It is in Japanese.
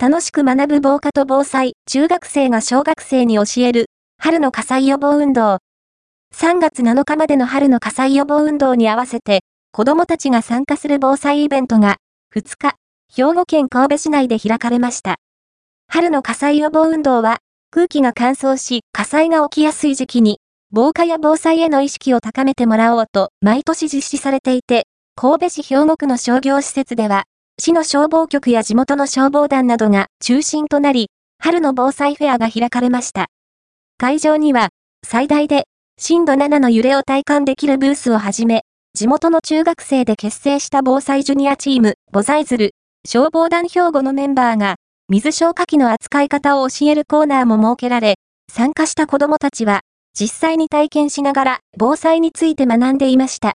楽しく学ぶ防火と防災、中学生が小学生に教える、春の火災予防運動。3月7日までの春の火災予防運動に合わせて、子供たちが参加する防災イベントが、2日、兵庫県神戸市内で開かれました。春の火災予防運動は、空気が乾燥し火災が起きやすい時期に、防火や防災への意識を高めてもらおうと毎年実施されていて、神戸市兵庫区の商業施設では、市の消防局や地元の消防団などが中心となり、春の防災フェアが開かれました。会場には、最大で震度7の揺れを体感できるブースをはじめ、地元の中学生で結成した防災ジュニアチーム、ボザイズル、消防団兵庫のメンバーが、水消火器の扱い方を教えるコーナーも設けられ、参加した子供たちは、実際に体験しながら防災について学んでいました。